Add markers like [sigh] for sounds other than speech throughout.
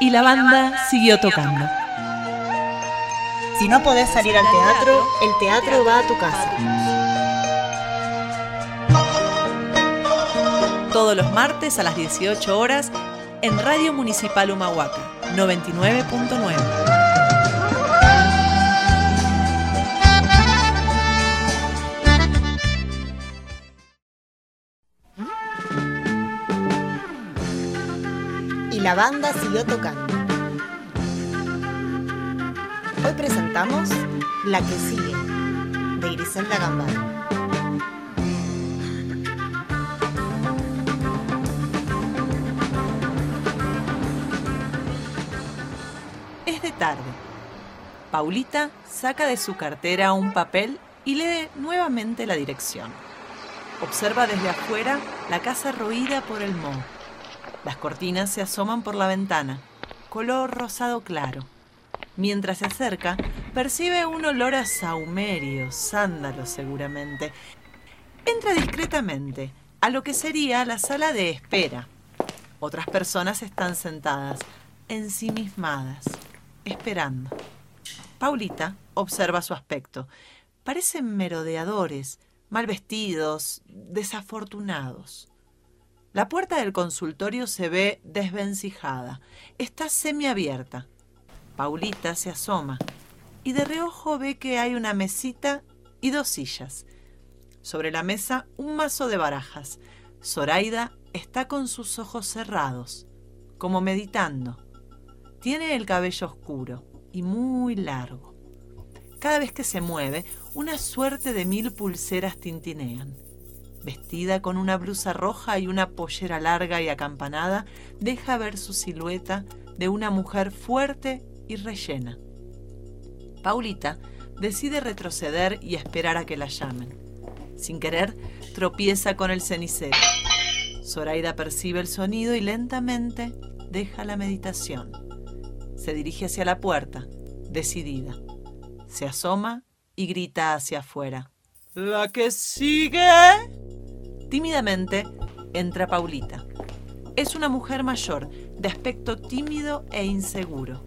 Y la banda siguió tocando. Si no podés salir al teatro, el teatro va a tu casa. Todos los martes a las 18 horas en Radio Municipal Humahuaca 99.9. la banda siguió tocando. Hoy presentamos La que sigue, de Griselda Gambaro. Es de tarde. Paulita saca de su cartera un papel y lee nuevamente la dirección. Observa desde afuera la casa roída por el moho. Las cortinas se asoman por la ventana, color rosado claro. Mientras se acerca, percibe un olor a saumerio, sándalo seguramente. Entra discretamente a lo que sería la sala de espera. Otras personas están sentadas, ensimismadas, esperando. Paulita observa su aspecto. Parecen merodeadores, mal vestidos, desafortunados. La puerta del consultorio se ve desvencijada. Está semiabierta. Paulita se asoma y de reojo ve que hay una mesita y dos sillas. Sobre la mesa un mazo de barajas. Zoraida está con sus ojos cerrados, como meditando. Tiene el cabello oscuro y muy largo. Cada vez que se mueve, una suerte de mil pulseras tintinean. Vestida con una blusa roja y una pollera larga y acampanada, deja ver su silueta de una mujer fuerte y rellena. Paulita decide retroceder y esperar a que la llamen. Sin querer, tropieza con el cenicero. Zoraida percibe el sonido y lentamente deja la meditación. Se dirige hacia la puerta, decidida. Se asoma y grita hacia afuera. ¿La que sigue? Tímidamente entra Paulita. Es una mujer mayor, de aspecto tímido e inseguro.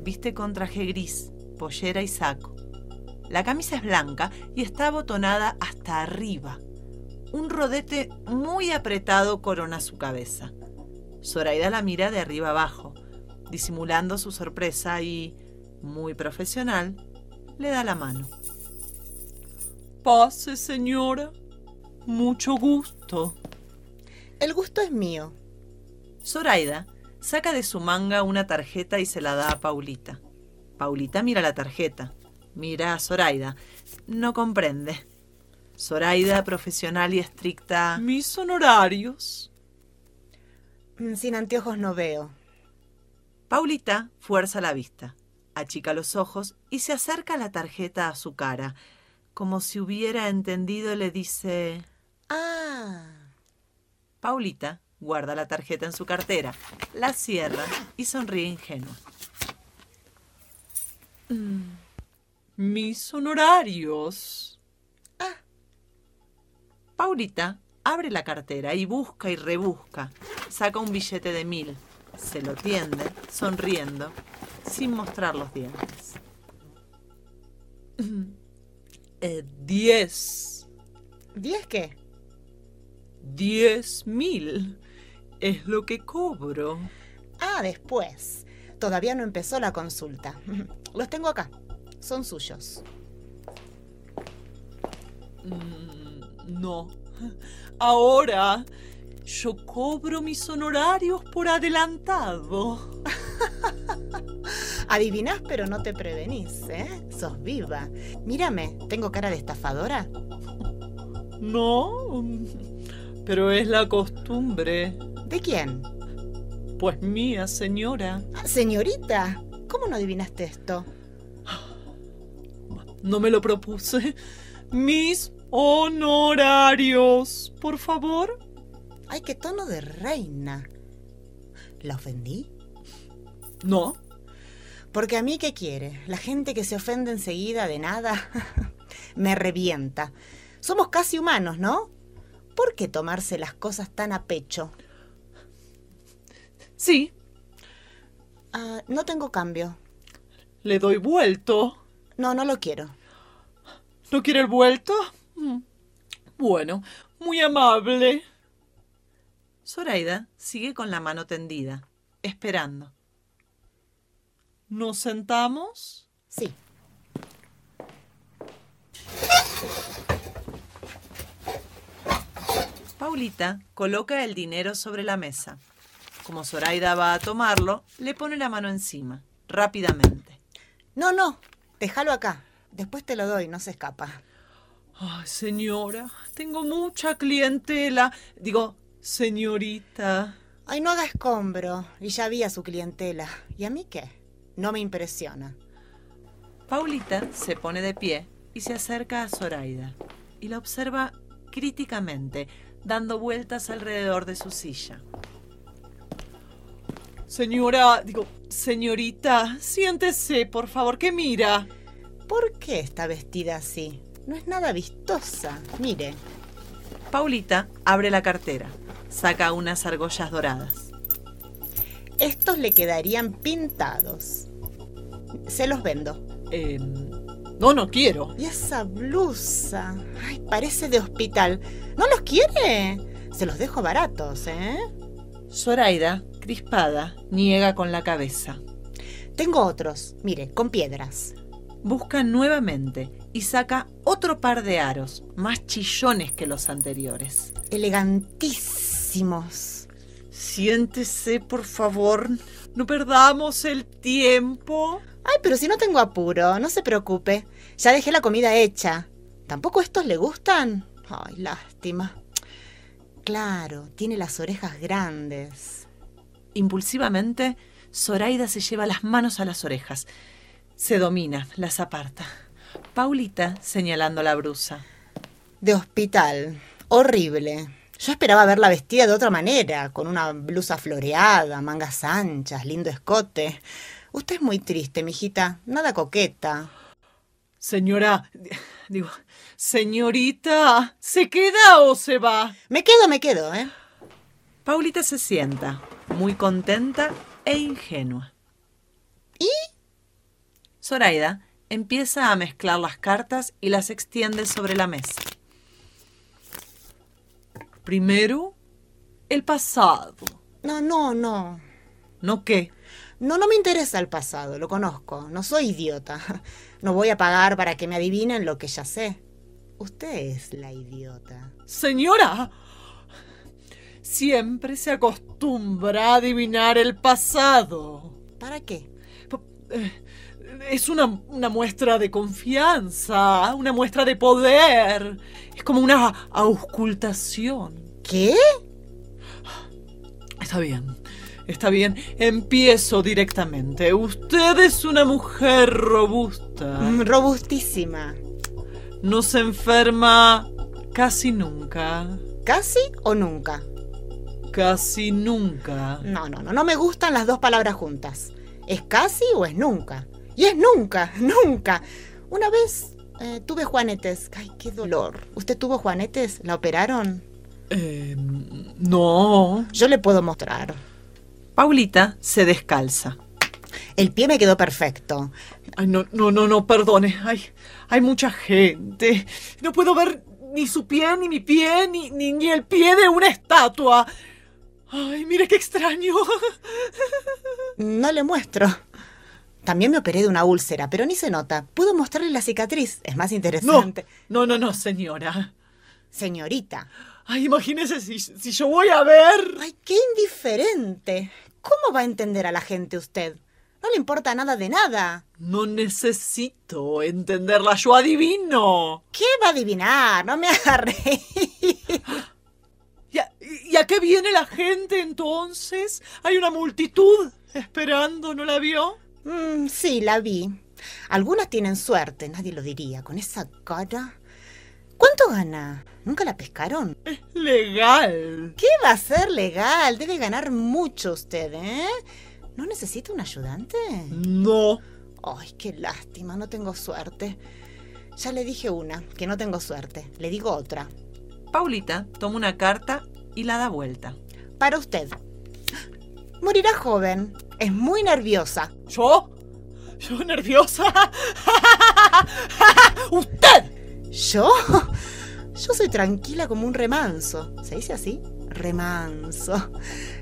Viste con traje gris, pollera y saco. La camisa es blanca y está abotonada hasta arriba. Un rodete muy apretado corona su cabeza. Zoraida la mira de arriba abajo, disimulando su sorpresa y, muy profesional, le da la mano. Pase, señora. Mucho gusto. El gusto es mío. Zoraida saca de su manga una tarjeta y se la da a Paulita. Paulita mira la tarjeta. Mira a Zoraida. No comprende. Zoraida, profesional y estricta. Mis honorarios. Mm, Sin anteojos no veo. Paulita fuerza la vista, achica los ojos y se acerca la tarjeta a su cara. Como si hubiera entendido, le dice... Ah, Paulita guarda la tarjeta en su cartera, la cierra y sonríe ingenua. Mis honorarios. Ah. Paulita abre la cartera y busca y rebusca. Saca un billete de mil. Se lo tiende, sonriendo, sin mostrar los dientes. Eh, diez. ¿diez qué? Diez mil. Es lo que cobro. Ah, después. Todavía no empezó la consulta. [laughs] Los tengo acá. Son suyos. Mm, No. Ahora yo cobro mis honorarios por adelantado. [laughs] Adivinás, pero no te prevenís, ¿eh? Sos viva. Mírame, ¿tengo cara de estafadora? No, pero es la costumbre. ¿De quién? Pues mía, señora. Ah, señorita, ¿cómo no adivinaste esto? No me lo propuse. Mis honorarios, por favor. Ay, qué tono de reina. ¿La ofendí? No. Porque a mí, ¿qué quiere? La gente que se ofende enseguida de nada [laughs] me revienta. Somos casi humanos, ¿no? ¿Por qué tomarse las cosas tan a pecho? Sí. Ah, no tengo cambio. Le doy vuelto. No, no lo quiero. ¿No quiere el vuelto? Mm. Bueno, muy amable. Zoraida sigue con la mano tendida, esperando. ¿Nos sentamos? Sí. Paulita coloca el dinero sobre la mesa. Como Zoraida va a tomarlo, le pone la mano encima, rápidamente. No, no, déjalo acá. Después te lo doy, no se escapa. Ay, señora, tengo mucha clientela. Digo, señorita. Ay, no haga escombro. Y ya vi a su clientela. ¿Y a mí qué? No me impresiona. Paulita se pone de pie y se acerca a Zoraida y la observa críticamente, dando vueltas alrededor de su silla. Señora, digo, señorita, siéntese, por favor, que mira. ¿Por qué está vestida así? No es nada vistosa. Mire. Paulita abre la cartera, saca unas argollas doradas. Estos le quedarían pintados. Se los vendo. Eh, no, no quiero. Y esa blusa. Ay, parece de hospital. ¿No los quiere? Se los dejo baratos, ¿eh? Zoraida, crispada, niega con la cabeza. Tengo otros, mire, con piedras. Busca nuevamente y saca otro par de aros, más chillones que los anteriores. Elegantísimos. Siéntese, por favor. No perdamos el tiempo. Ay, pero si no tengo apuro, no se preocupe. Ya dejé la comida hecha. ¿Tampoco estos le gustan? Ay, lástima. Claro, tiene las orejas grandes. Impulsivamente, Zoraida se lleva las manos a las orejas. Se domina, las aparta. Paulita señalando la brusa. De hospital. Horrible. Yo esperaba verla vestida de otra manera, con una blusa floreada, mangas anchas, lindo escote. Usted es muy triste, mijita. Nada coqueta. Señora, [laughs] digo, señorita, ¿se queda o se va? Me quedo, me quedo, ¿eh? Paulita se sienta, muy contenta e ingenua. ¿Y? Zoraida empieza a mezclar las cartas y las extiende sobre la mesa. Primero, el pasado. No, no, no. ¿No qué? No, no me interesa el pasado, lo conozco. No soy idiota. [laughs] No voy a pagar para que me adivinen lo que ya sé. Usted es la idiota. Señora, siempre se acostumbra a adivinar el pasado. ¿Para qué? Eh, Es una, una muestra de confianza, una muestra de poder. Es como una auscultación. ¿Qué? Está bien, está bien. Empiezo directamente. Usted es una mujer robusta. Mm, Robustísima. No se enferma casi nunca. ¿Casi o nunca? Casi nunca. No, no, no, no me gustan las dos palabras juntas. ¿Es casi o es nunca? Y es nunca, [laughs] nunca. Una vez eh, tuve juanetes. Ay, qué dolor. ¿Usted tuvo juanetes? ¿La operaron? Eh, no. Yo le puedo mostrar. Paulita se descalza. El pie me quedó perfecto. Ay, no, no, no, no, perdone. Hay, hay mucha gente. No puedo ver ni su pie, ni mi pie, ni, ni, ni el pie de una estatua. Ay, mire qué extraño. [laughs] No le muestro. También me operé de una úlcera, pero ni se nota. Puedo mostrarle la cicatriz. Es más No, interesante. no, no, no, señora. Señorita. Ay, imagínese si, si yo voy a ver. Ay, qué indiferente. ¿Cómo va a entender a la gente usted? No le importa nada de nada. No necesito entenderla, yo adivino. ¿Qué va a adivinar? No me haga reír. ¿Y a, y a qué viene la gente entonces? Hay una multitud esperando, ¿no la vio? Mm, sí, la vi. Algunas tienen suerte, nadie lo diría. Con esa cara. ¿Cuánto gana? ¿Nunca la pescaron? Es legal. ¿Qué va a ser legal? Debe ganar mucho usted, ¿eh? ¿No necesita un ayudante? No. Ay, qué lástima, no tengo suerte. Ya le dije una, que no tengo suerte. Le digo otra. Paulita toma una carta y la da vuelta. Para usted. Morirá joven. Es muy nerviosa. ¿Yo? ¿Yo nerviosa? [laughs] ¡Usted! ¿Yo? [laughs] Yo soy tranquila como un remanso. ¿Se dice así? Remanso.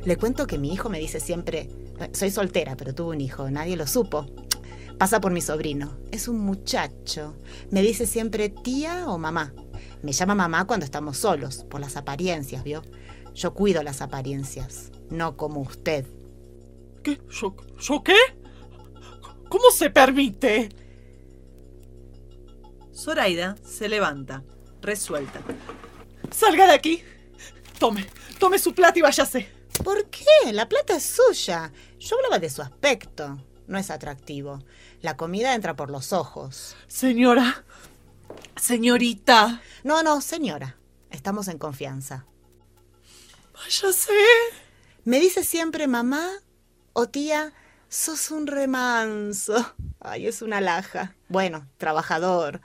Le cuento que mi hijo me dice siempre, soy soltera, pero tuve un hijo, nadie lo supo. Pasa por mi sobrino. Es un muchacho. Me dice siempre tía o mamá. Me llama mamá cuando estamos solos, por las apariencias, ¿vio? Yo cuido las apariencias, no como usted. ¿Qué? ¿Yo, ¿Yo qué? ¿Cómo se permite? Zoraida se levanta, resuelta. ¡Salga de aquí! Tome, tome su plata y váyase. ¿Por qué? La plata es suya. Yo hablaba de su aspecto. No es atractivo. La comida entra por los ojos. Señora. Señorita. No, no, señora. Estamos en confianza. Váyase. Me dice siempre mamá o tía, sos un remanso. Ay, es una laja. Bueno, trabajador.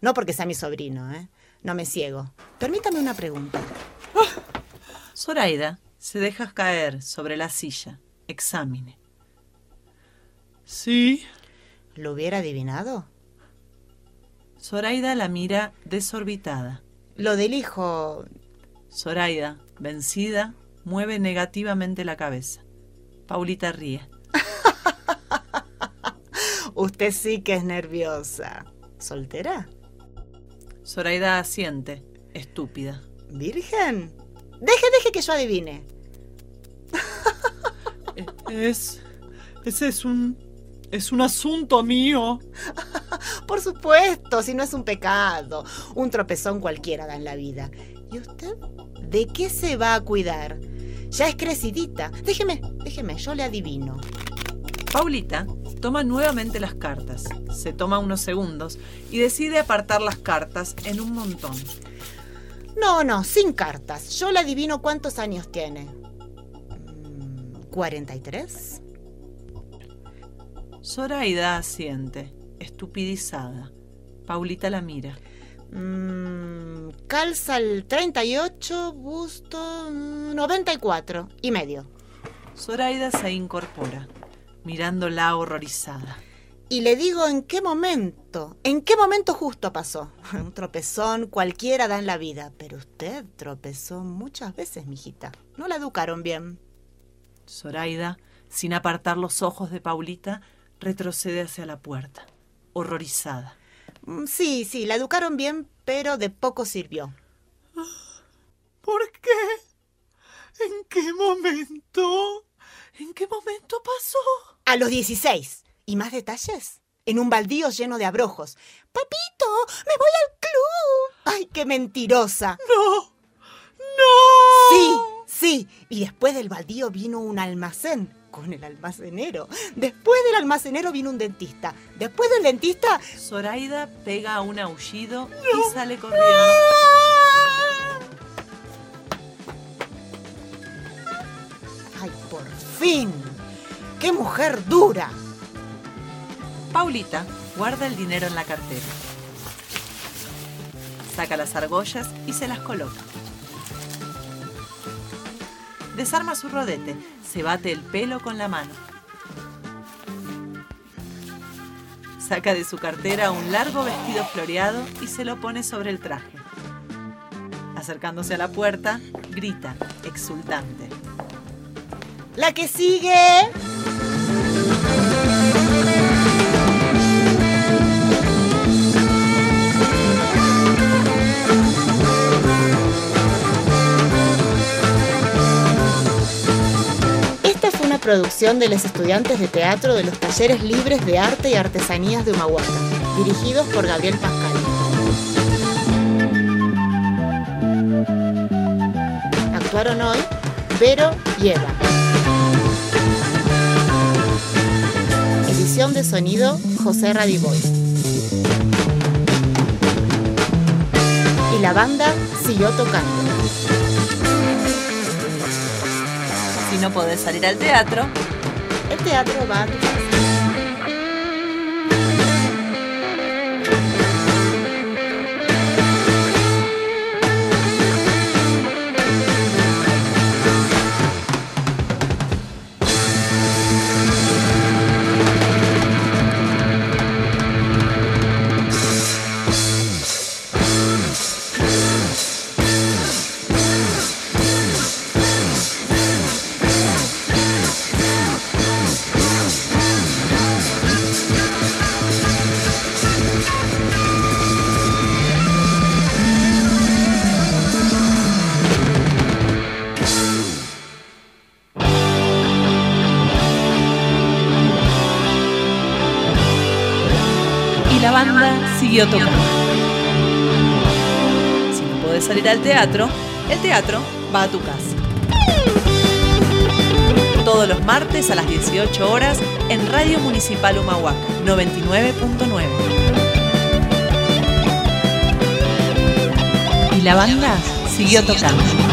No porque sea mi sobrino, ¿eh? No me ciego. Permítame una pregunta. [gasps] Zoraida se deja caer sobre la silla. Examine. Sí. ¿Lo hubiera adivinado? Zoraida la mira desorbitada. Lo del hijo. Zoraida, vencida, mueve negativamente la cabeza. Paulita ríe. Usted sí que es nerviosa. ¿Soltera? Zoraida asiente, estúpida. ¿Virgen? Deje, deje que yo adivine. Es. Ese es un. Es un asunto mío. [laughs] Por supuesto, si no es un pecado. Un tropezón cualquiera da en la vida. ¿Y usted? ¿De qué se va a cuidar? Ya es crecidita. Déjeme, déjeme, yo le adivino. Paulita toma nuevamente las cartas, se toma unos segundos y decide apartar las cartas en un montón. No, no, sin cartas. Yo le adivino cuántos años tiene. ¿43? Zoraida asiente, estupidizada. Paulita la mira. Mm, calza el 38, busto 94 y medio. Zoraida se incorpora, mirándola horrorizada. Y le digo en qué momento, en qué momento justo pasó. [laughs] Un tropezón cualquiera da en la vida, pero usted tropezó muchas veces, mijita. No la educaron bien. Zoraida, sin apartar los ojos de Paulita, retrocede hacia la puerta, horrorizada. Mm, sí, sí, la educaron bien, pero de poco sirvió. ¿Por qué? ¿En qué momento? ¿En qué momento pasó? A los 16. ¿Y más detalles? En un baldío lleno de abrojos. Papito, me voy al club. ¡Ay, qué mentirosa! No. No. Sí, sí. Y después del baldío vino un almacén con el almacenero. Después del almacenero vino un dentista. Después del dentista... Zoraida pega un aullido y sale corriendo. ¡Ay, por fin! ¡Qué mujer dura! Paulita guarda el dinero en la cartera. Saca las argollas y se las coloca. Desarma su rodete, se bate el pelo con la mano. Saca de su cartera un largo vestido floreado y se lo pone sobre el traje. Acercándose a la puerta, grita, exultante. ¡La que sigue! Producción de los estudiantes de teatro de los talleres libres de arte y artesanías de Humahuaca, dirigidos por Gabriel Pascal. Actuaron hoy Vero y Eva. Edición de sonido José Radiboy. Y la banda siguió tocando. No podés salir al teatro, El teatro va a. la banda siguió tocando. Si no podés salir al teatro, el teatro va a tu casa. Todos los martes a las 18 horas en Radio Municipal Humahuaca 99.9. Y la banda siguió tocando.